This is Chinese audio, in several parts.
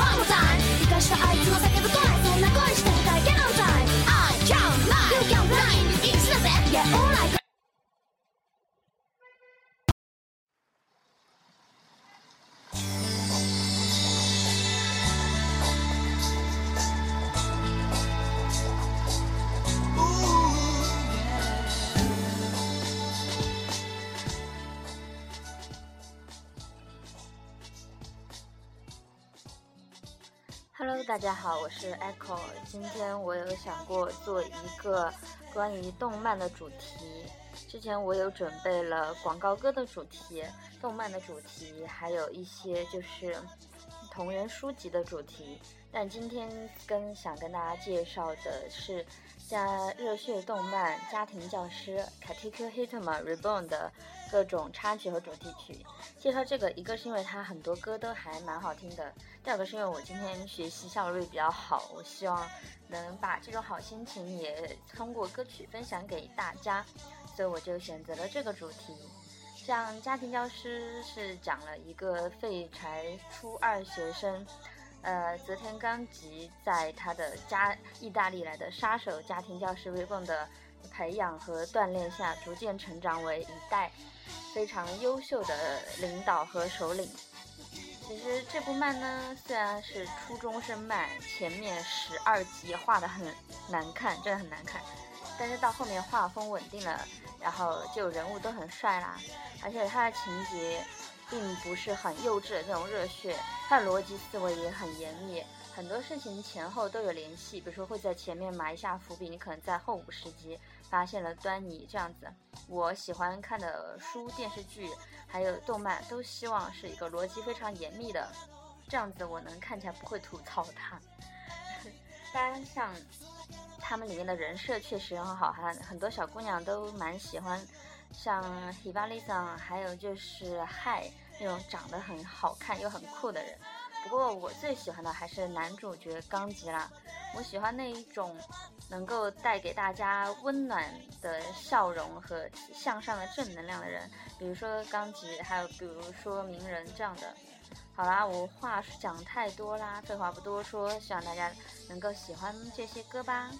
「い生かしたあいつの叫ぶ声大家好，我是 Echo。今天我有想过做一个关于动漫的主题。之前我有准备了广告歌的主题、动漫的主题，还有一些就是同人书籍的主题。但今天跟想跟大家介绍的是加热血动漫《家庭教师》《K T Q Hitman Reborn》的。各种插曲和主题曲，介绍这个一个是因为它很多歌都还蛮好听的，第二个是因为我今天学习效率比较好，我希望能把这种好心情也通过歌曲分享给大家，所以我就选择了这个主题。像《家庭教师》是讲了一个废柴初二学生，呃，泽田刚吉在他的家意大利来的杀手家庭教师 v i o n 的培养和锻炼下，逐渐成长为一代。非常优秀的领导和首领。其实这部漫呢，虽然是初中生漫，前面十二集画的很难看，真的很难看。但是到后面画风稳定了，然后就人物都很帅啦，而且他的情节并不是很幼稚的那种热血，他的逻辑思维也很严密，很多事情前后都有联系。比如说会在前面埋下伏笔，你可能在后五十集。发现了端倪这样子，我喜欢看的书、电视剧还有动漫，都希望是一个逻辑非常严密的，这样子我能看起来不会吐槽它。当然，像他们里面的人设确实很好看，很多小姑娘都蛮喜欢，像 Hibarisa，还有就是 h i 那种长得很好看又很酷的人。不过我最喜欢的还是男主角冈吉拉。我喜欢那一种能够带给大家温暖的笑容和向上的正能量的人，比如说钢吉，还有比如说鸣人这样的。好啦，我话讲太多啦，废话不多说，希望大家能够喜欢这些歌吧。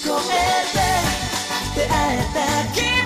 えて出会えた君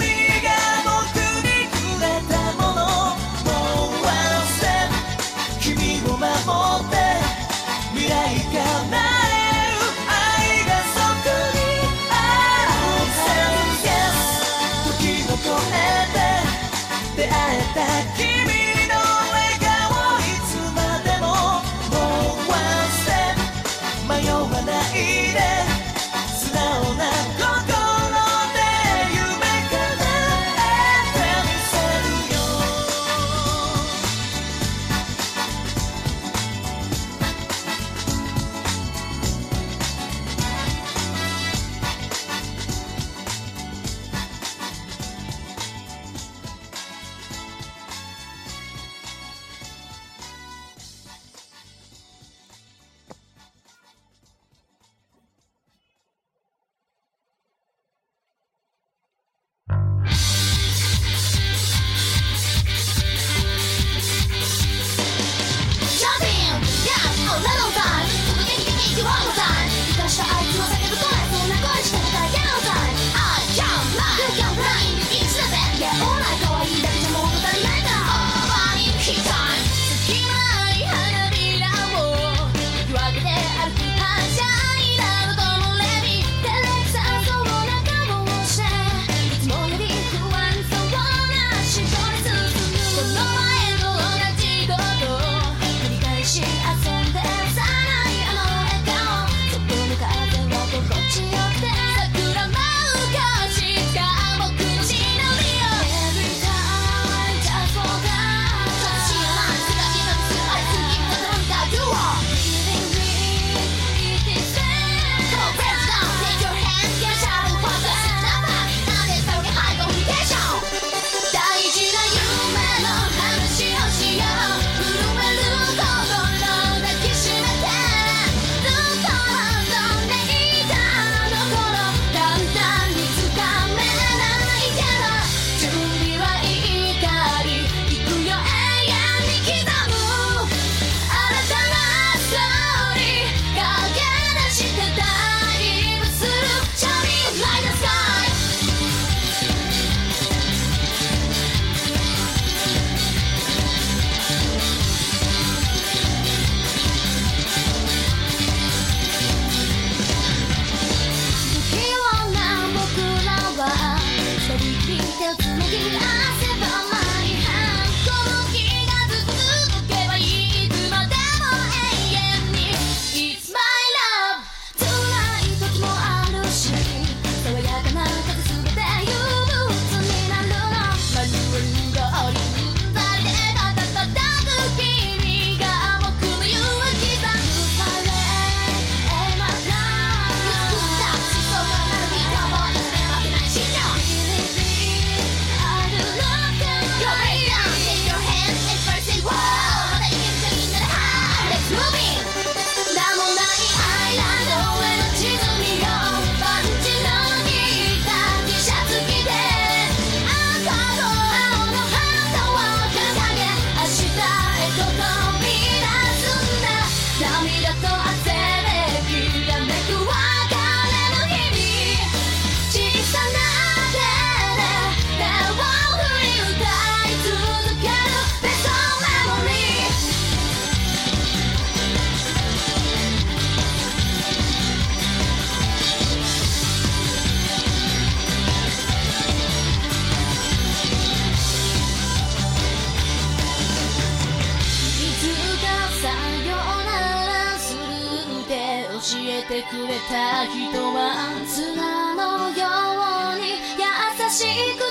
人は砂のように優しく包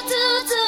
む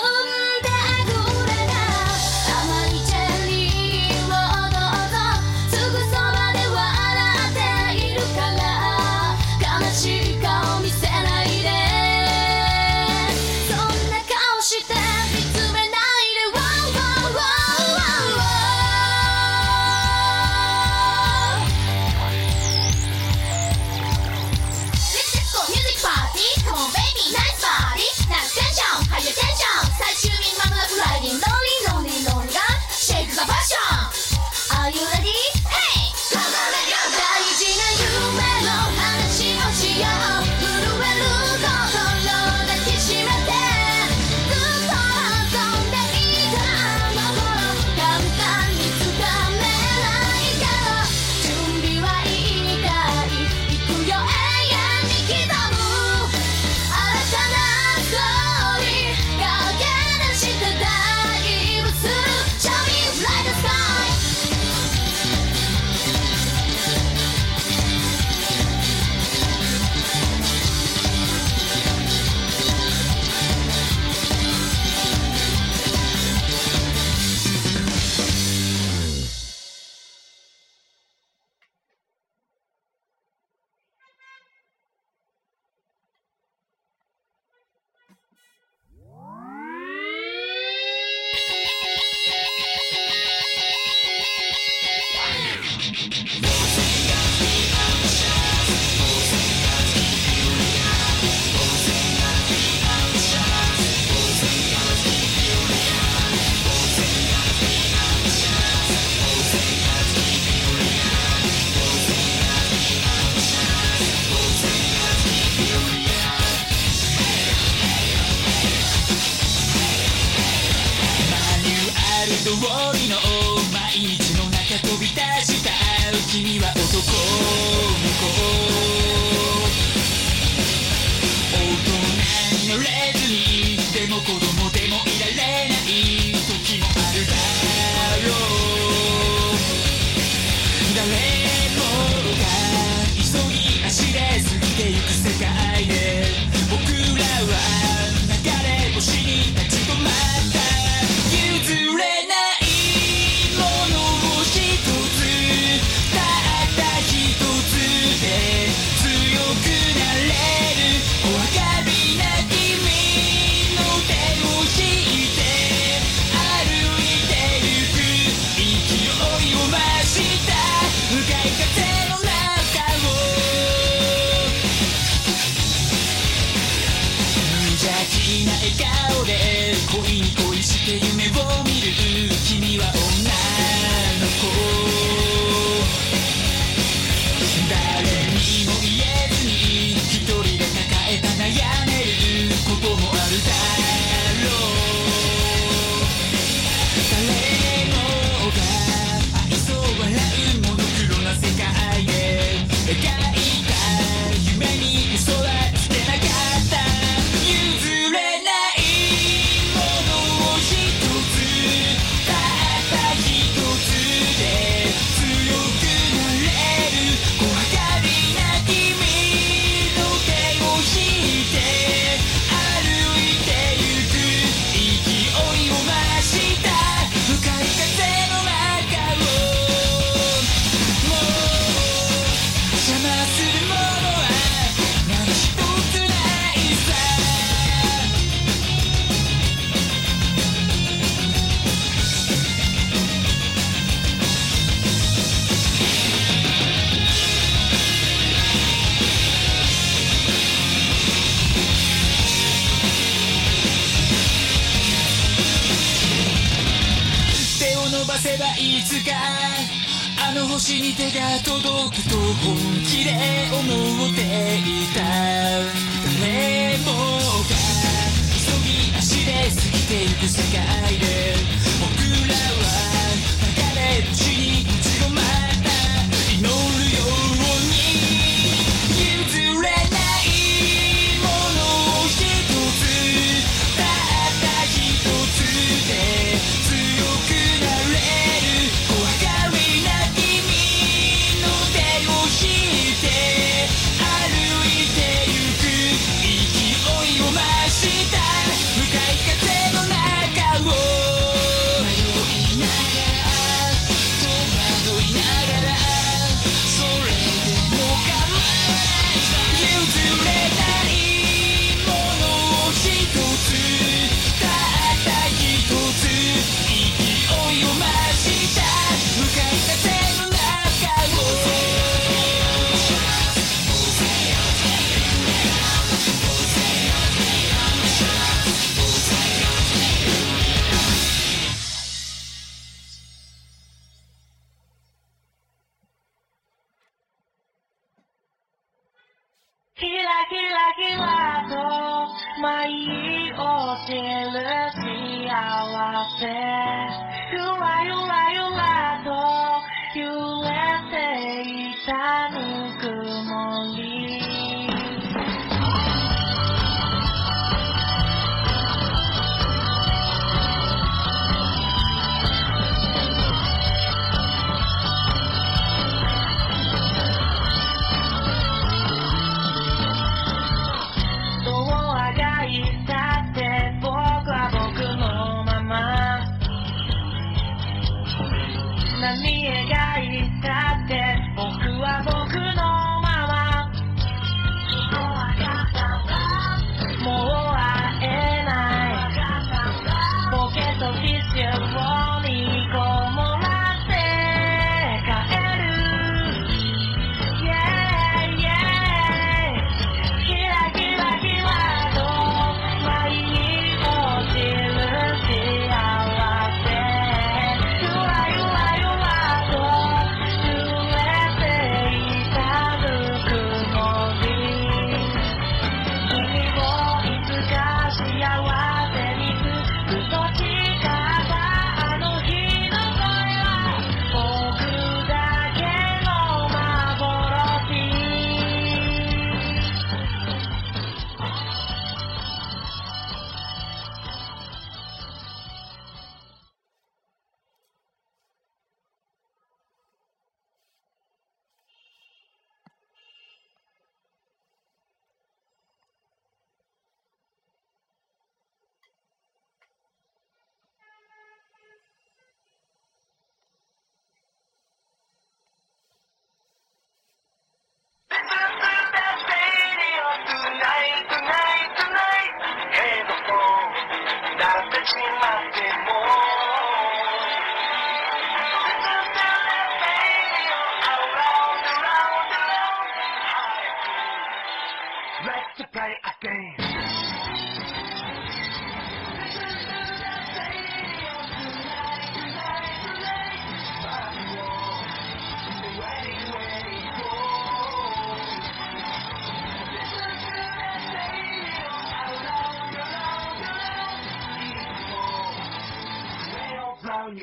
にでも子供でもいられない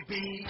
baby.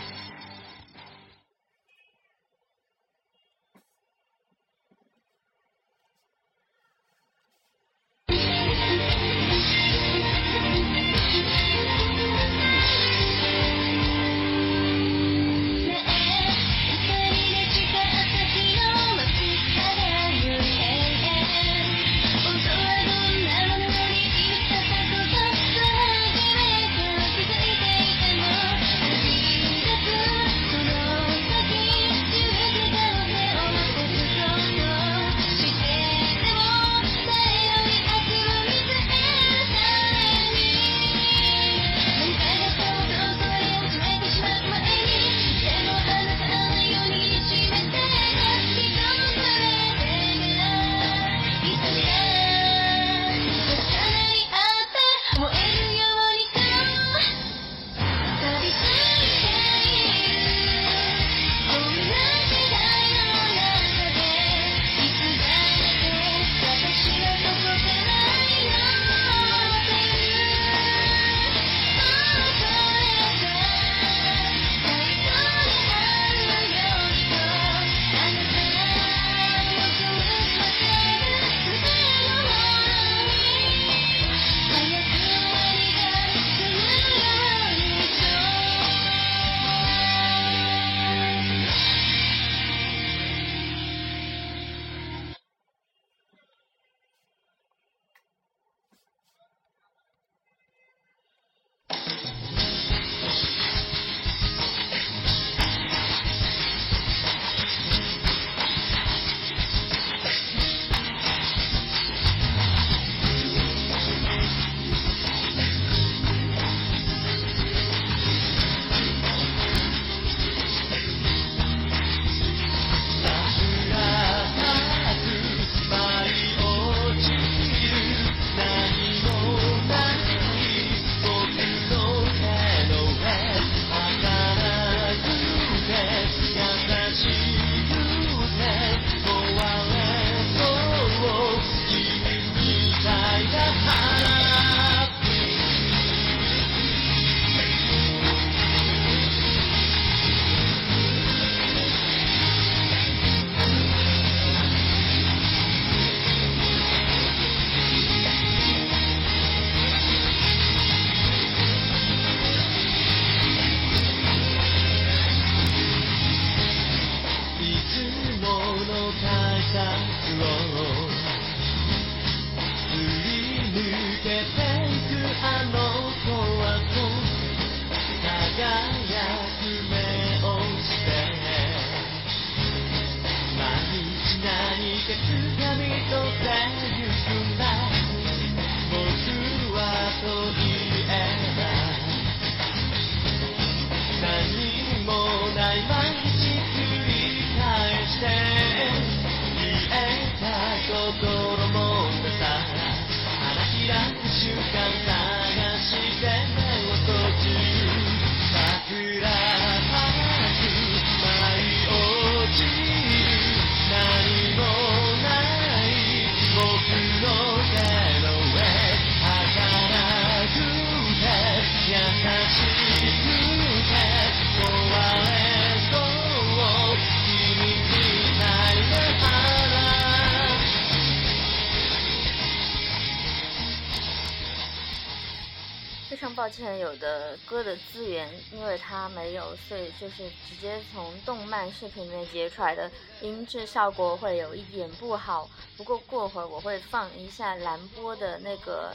呃，歌的资源，因为它没有所以就是直接从动漫视频里面截出来的，音质效果会有一点不好。不过过会我会放一下蓝波的那个，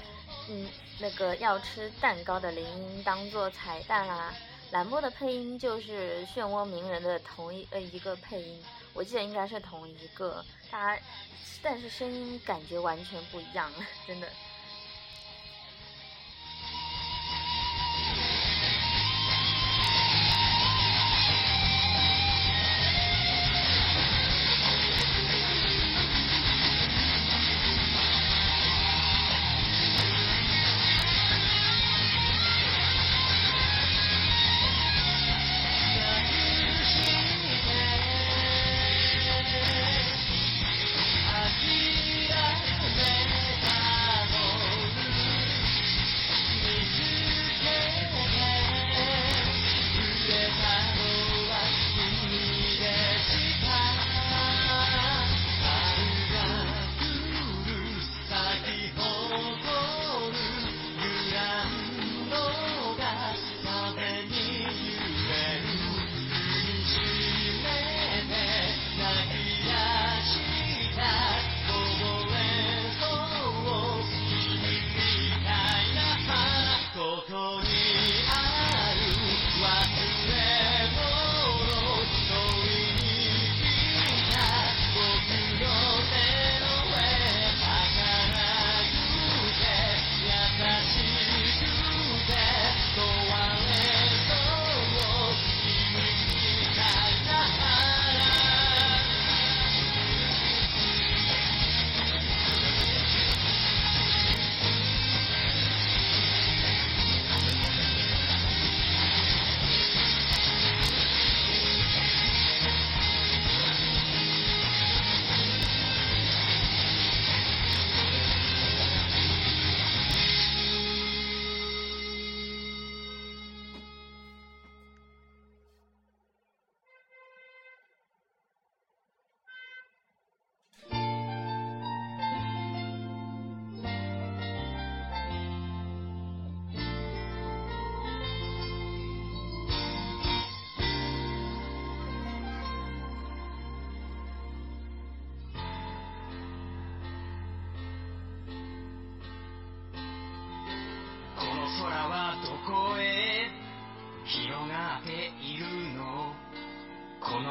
嗯，那个要吃蛋糕的铃音当做彩蛋啦。蓝波的配音就是漩涡鸣人的同一呃一个配音，我记得应该是同一个，他但是声音感觉完全不一样，真的。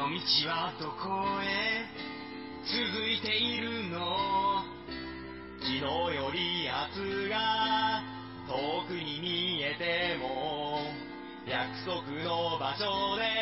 道はどこへ続いているの昨日より明日が遠くに見えても約束の場所で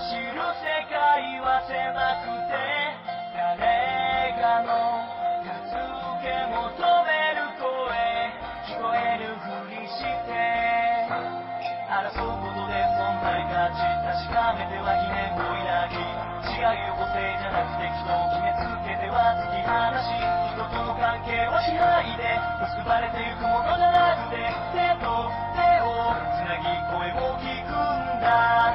知る世界は狭くて誰かの助け求める声聞こえるふりして争うことで存在価値確かめては疑念を抱き違いを個性じゃなくて人を決めつけては突き放し人との関係を支配で結ばれてゆくものじゃなくて手と手をつなぎ声を聞くんだ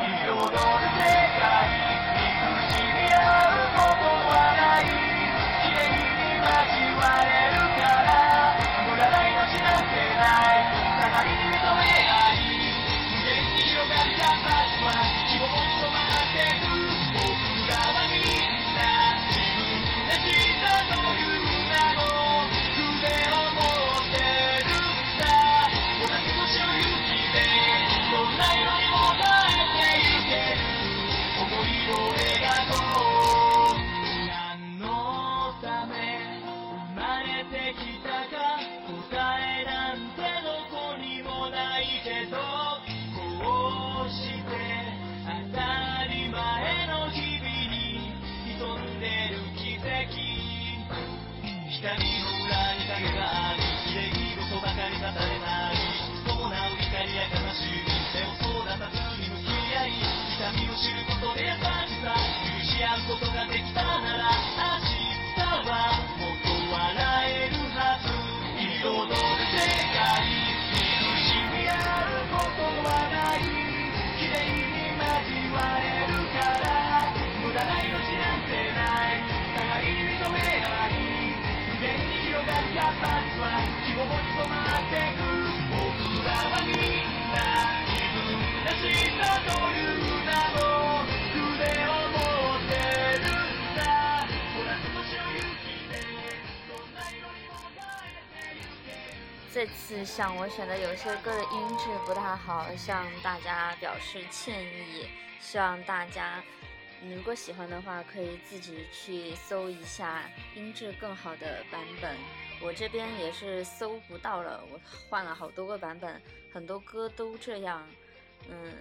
这次像我选的有些歌的音质不太好，向大家表示歉意，希望大家。如果喜欢的话，可以自己去搜一下音质更好的版本。我这边也是搜不到了，我换了好多个版本，很多歌都这样。嗯，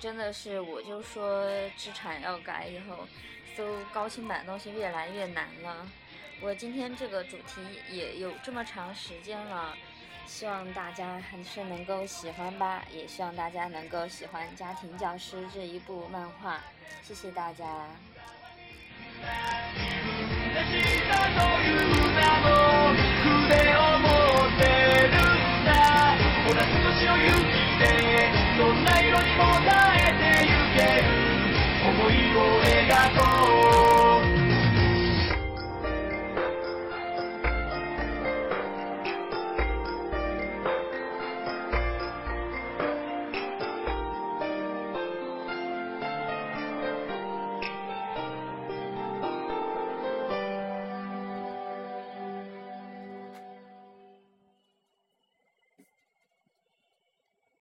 真的是，我就说资产要改以后，搜高清版的东西越来越难了。我今天这个主题也有这么长时间了。希望大家还是能够喜欢吧，也希望大家能够喜欢《家庭教师》这一部漫画。谢谢大家。